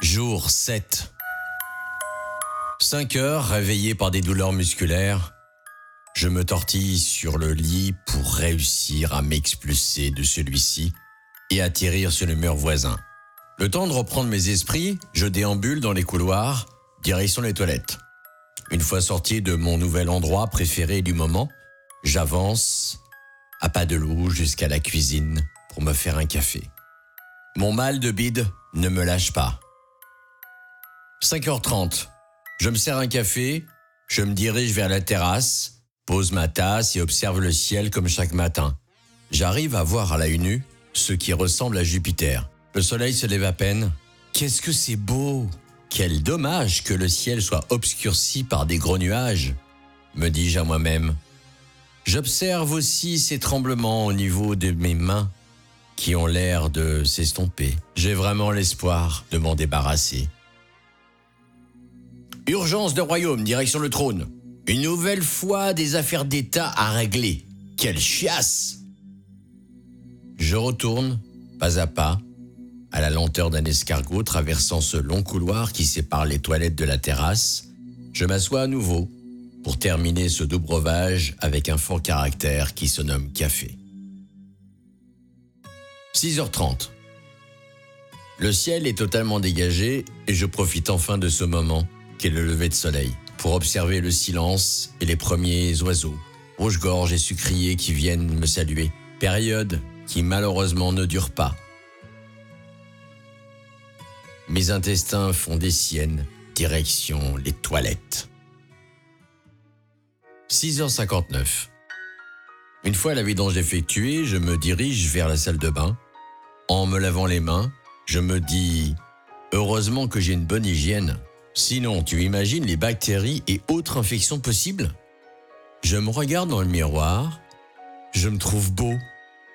Jour 7. 5 heures, réveillé par des douleurs musculaires, je me tortille sur le lit pour réussir à m'expulser de celui-ci et atterrir sur le mur voisin. Le temps de reprendre mes esprits, je déambule dans les couloirs, direction les toilettes. Une fois sorti de mon nouvel endroit préféré du moment, j'avance à pas de loup jusqu'à la cuisine pour me faire un café. Mon mal de bide ne me lâche pas. 5h30. Je me sers un café, je me dirige vers la terrasse, pose ma tasse et observe le ciel comme chaque matin. J'arrive à voir à l'œil nu ce qui ressemble à Jupiter. Le soleil se lève à peine. Qu'est-ce que c'est beau Quel dommage que le ciel soit obscurci par des gros nuages, me dis-je à moi-même. J'observe aussi ces tremblements au niveau de mes mains qui ont l'air de s'estomper. J'ai vraiment l'espoir de m'en débarrasser. Urgence de royaume, direction le trône. Une nouvelle fois des affaires d'État à régler. Quelle chiasse Je retourne, pas à pas, à la lenteur d'un escargot traversant ce long couloir qui sépare les toilettes de la terrasse. Je m'assois à nouveau pour terminer ce doux breuvage avec un fort caractère qui se nomme café. 6h30. Le ciel est totalement dégagé et je profite enfin de ce moment qu'est le lever de soleil pour observer le silence et les premiers oiseaux, rouge-gorge et sucriers qui viennent me saluer. Période qui malheureusement ne dure pas. Mes intestins font des siennes, direction les toilettes. 6h59. Une fois la vidange effectuée, je me dirige vers la salle de bain. En me lavant les mains, je me dis Heureusement que j'ai une bonne hygiène. Sinon, tu imagines les bactéries et autres infections possibles? Je me regarde dans le miroir. Je me trouve beau.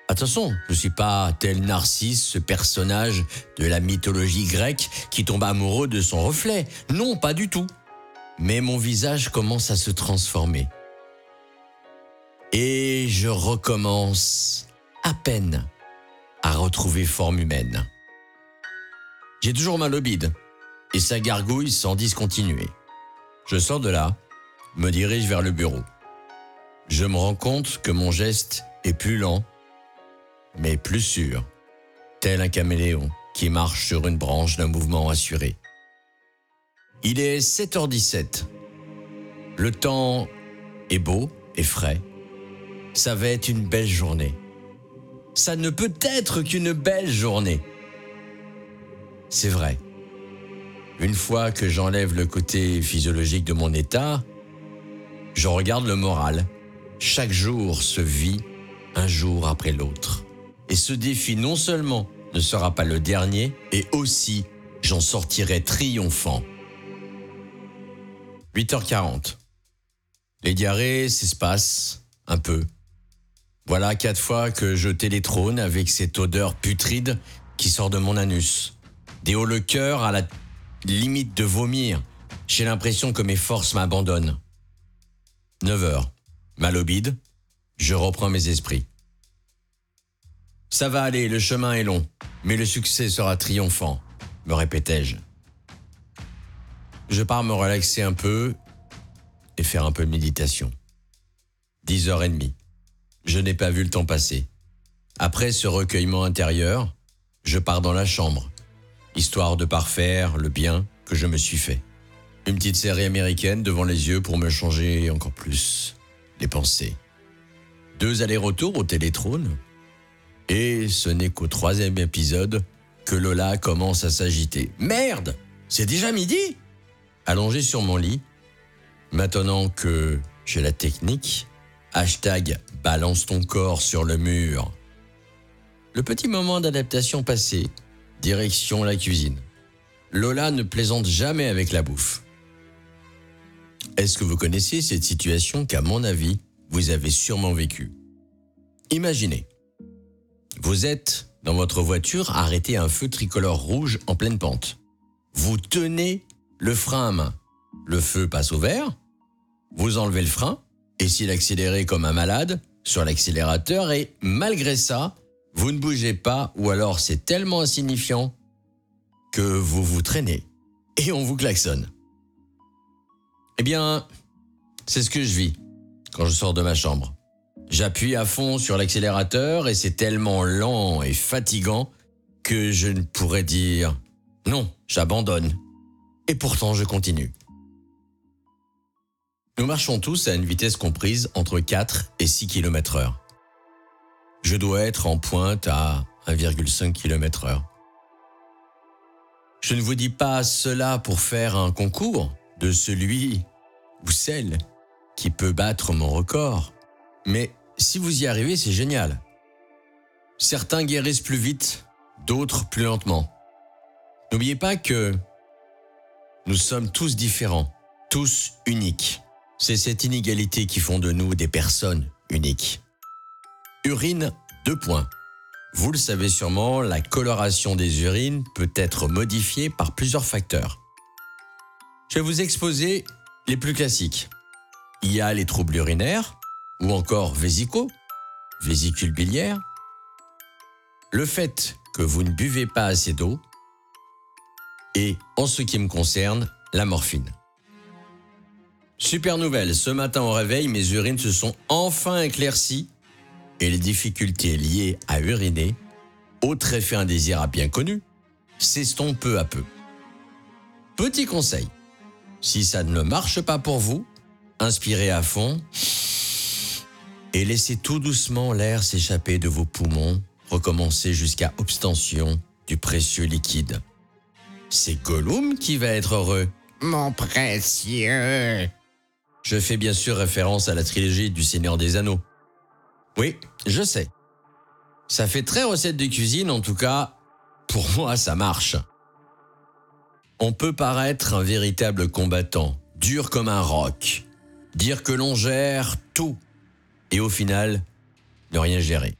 Attention, je ne suis pas tel Narcisse, ce personnage de la mythologie grecque qui tombe amoureux de son reflet. Non, pas du tout. Mais mon visage commence à se transformer. Et je recommence à peine à retrouver forme humaine. J'ai toujours mal au bide et ça gargouille sans discontinuer. Je sors de là, me dirige vers le bureau. Je me rends compte que mon geste est plus lent, mais plus sûr, tel un caméléon qui marche sur une branche d'un mouvement assuré. Il est 7h17. Le temps est beau et frais. Ça va être une belle journée. Ça ne peut être qu'une belle journée. C'est vrai. Une fois que j'enlève le côté physiologique de mon état, je regarde le moral. Chaque jour se vit un jour après l'autre. Et ce défi non seulement ne sera pas le dernier, et aussi j'en sortirai triomphant. 8h40. Les diarrhées s'espacent un peu. Voilà quatre fois que je télétrône avec cette odeur putride qui sort de mon anus. Des hauts le cœur à la limite de vomir. J'ai l'impression que mes forces m'abandonnent. 9 heures. Mal au bide. Je reprends mes esprits. Ça va aller, le chemin est long, mais le succès sera triomphant, me répétais-je. Je pars me relaxer un peu et faire un peu de méditation. 10h30. Je n'ai pas vu le temps passer. Après ce recueillement intérieur, je pars dans la chambre histoire de parfaire le bien que je me suis fait. Une petite série américaine devant les yeux pour me changer encore plus les pensées. Deux allers-retours au télétrône. Et ce n'est qu'au troisième épisode que Lola commence à s'agiter. Merde C'est déjà midi Allongé sur mon lit, maintenant que j'ai la technique, hashtag balance ton corps sur le mur. Le petit moment d'adaptation passé, Direction la cuisine. Lola ne plaisante jamais avec la bouffe. Est-ce que vous connaissez cette situation qu'à mon avis, vous avez sûrement vécue? Imaginez, vous êtes dans votre voiture arrêté à un feu tricolore rouge en pleine pente. Vous tenez le frein à main. Le feu passe au vert, vous enlevez le frein, essayez d'accélérer comme un malade sur l'accélérateur et malgré ça, vous ne bougez pas ou alors c'est tellement insignifiant que vous vous traînez et on vous klaxonne. Eh bien, c'est ce que je vis quand je sors de ma chambre. J'appuie à fond sur l'accélérateur et c'est tellement lent et fatigant que je ne pourrais dire non, j'abandonne. Et pourtant, je continue. Nous marchons tous à une vitesse comprise entre 4 et 6 km heure. Je dois être en pointe à 1,5 km heure. Je ne vous dis pas cela pour faire un concours de celui ou celle qui peut battre mon record. Mais si vous y arrivez, c'est génial. Certains guérissent plus vite, d'autres plus lentement. N'oubliez pas que nous sommes tous différents, tous uniques. C'est cette inégalité qui font de nous des personnes uniques. Urine, deux points. Vous le savez sûrement, la coloration des urines peut être modifiée par plusieurs facteurs. Je vais vous exposer les plus classiques. Il y a les troubles urinaires, ou encore vésicaux, vésicule biliaire. Le fait que vous ne buvez pas assez d'eau, et en ce qui me concerne, la morphine. Super nouvelle, ce matin au réveil, mes urines se sont enfin éclaircies et les difficultés liées à uriner, autre effet indésirable bien connu, s'estompent peu à peu. Petit conseil, si ça ne marche pas pour vous, inspirez à fond et laissez tout doucement l'air s'échapper de vos poumons, recommencez jusqu'à obstention du précieux liquide. C'est Gollum qui va être heureux. Mon précieux. Je fais bien sûr référence à la trilogie du Seigneur des Anneaux. Oui, je sais. Ça fait très recette de cuisine, en tout cas, pour moi, ça marche. On peut paraître un véritable combattant, dur comme un roc, dire que l'on gère tout, et au final, ne rien gérer.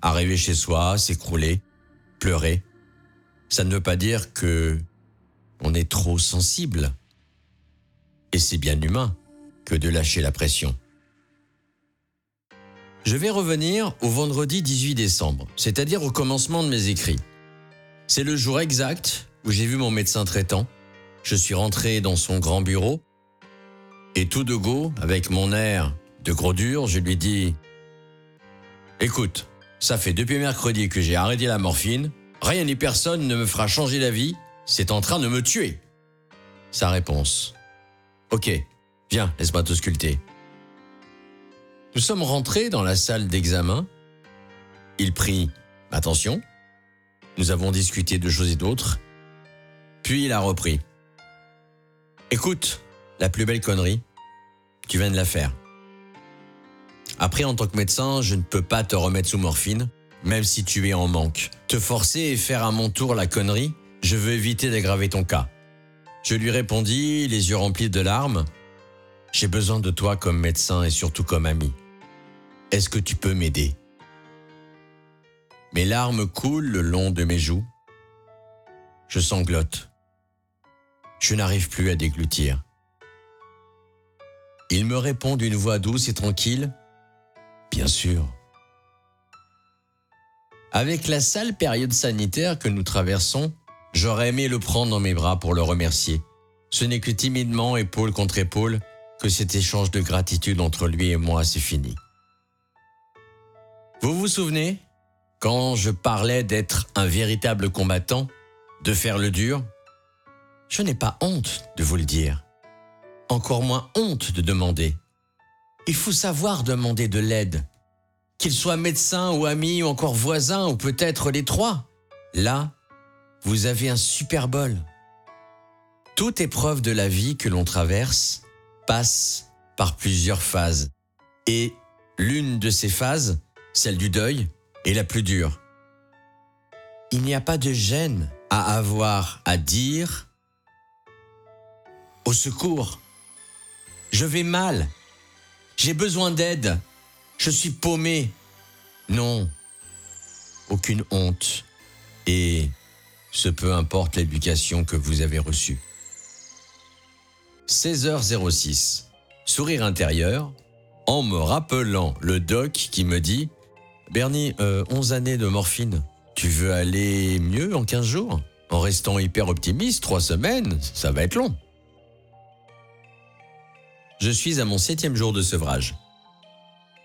Arriver chez soi, s'écrouler, pleurer, ça ne veut pas dire que on est trop sensible. Et c'est bien humain que de lâcher la pression. Je vais revenir au vendredi 18 décembre, c'est-à-dire au commencement de mes écrits. C'est le jour exact où j'ai vu mon médecin traitant. Je suis rentré dans son grand bureau et tout de go, avec mon air de gros dur, je lui dis Écoute, ça fait depuis mercredi que j'ai arrêté la morphine, rien ni personne ne me fera changer d'avis, c'est en train de me tuer. Sa réponse Ok, viens, laisse-moi te sculpter. Nous sommes rentrés dans la salle d'examen. Il prit attention. Nous avons discuté de choses et d'autres. Puis il a repris. Écoute, la plus belle connerie, tu viens de la faire. Après, en tant que médecin, je ne peux pas te remettre sous morphine, même si tu es en manque. Te forcer et faire à mon tour la connerie, je veux éviter d'aggraver ton cas. Je lui répondis, les yeux remplis de larmes. J'ai besoin de toi comme médecin et surtout comme ami. Est-ce que tu peux m'aider? Mes larmes coulent le long de mes joues. Je sanglote. Je n'arrive plus à déglutir. Il me répond d'une voix douce et tranquille. Bien sûr. Avec la sale période sanitaire que nous traversons, j'aurais aimé le prendre dans mes bras pour le remercier. Ce n'est que timidement, épaule contre épaule, que cet échange de gratitude entre lui et moi s'est fini. Vous vous souvenez quand je parlais d'être un véritable combattant, de faire le dur? Je n'ai pas honte de vous le dire. Encore moins honte de demander. Il faut savoir demander de l'aide. Qu'il soit médecin ou ami ou encore voisin ou peut-être les trois. Là, vous avez un super bol. Toute épreuve de la vie que l'on traverse passe par plusieurs phases. Et l'une de ces phases, celle du deuil, est la plus dure. Il n'y a pas de gêne à avoir à dire au secours. Je vais mal. J'ai besoin d'aide. Je suis paumé. Non. Aucune honte. Et ce peu importe l'éducation que vous avez reçue. 16h06. Sourire intérieur, en me rappelant le doc qui me dit Bernie, euh, 11 années de morphine. Tu veux aller mieux en 15 jours? En restant hyper optimiste, trois semaines, ça va être long. Je suis à mon septième jour de sevrage.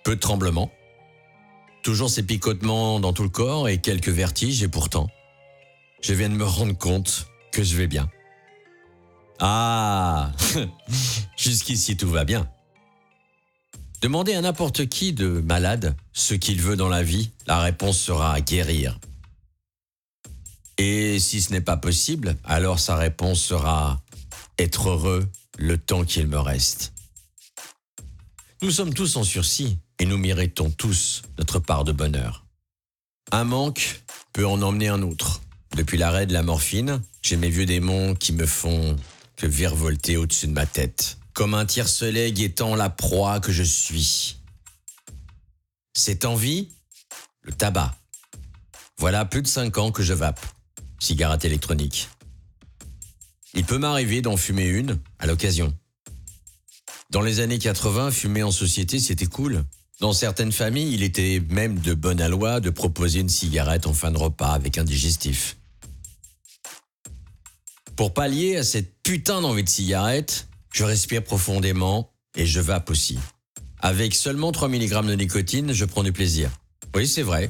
Peu de tremblements, toujours ces picotements dans tout le corps et quelques vertiges et pourtant, je viens de me rendre compte que je vais bien. Ah Jusqu'ici tout va bien. Demandez à n'importe qui de malade ce qu'il veut dans la vie, la réponse sera guérir. Et si ce n'est pas possible, alors sa réponse sera être heureux le temps qu'il me reste. Nous sommes tous en sursis et nous méritons tous notre part de bonheur. Un manque peut en emmener un autre. Depuis l'arrêt de la morphine, j'ai mes vieux démons qui me font que virevolter au-dessus de ma tête, comme un tiercelet guettant la proie que je suis. Cette envie, le tabac. Voilà plus de cinq ans que je vape cigarette électronique. Il peut m'arriver d'en fumer une à l'occasion. Dans les années 80, fumer en société, c'était cool. Dans certaines familles, il était même de bonne loi de proposer une cigarette en fin de repas avec un digestif. Pour pallier à cette putain d'envie de cigarette, je respire profondément et je vape aussi. Avec seulement 3 mg de nicotine, je prends du plaisir. Oui, c'est vrai.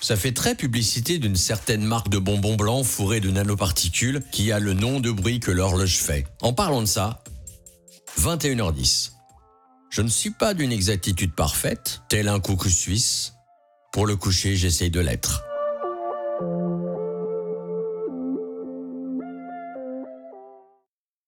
Ça fait très publicité d'une certaine marque de bonbons blancs fourrés de nanoparticules qui a le nom de bruit que l'horloge fait. En parlant de ça, 21h10. Je ne suis pas d'une exactitude parfaite, tel un coucou suisse. Pour le coucher, j'essaye de l'être.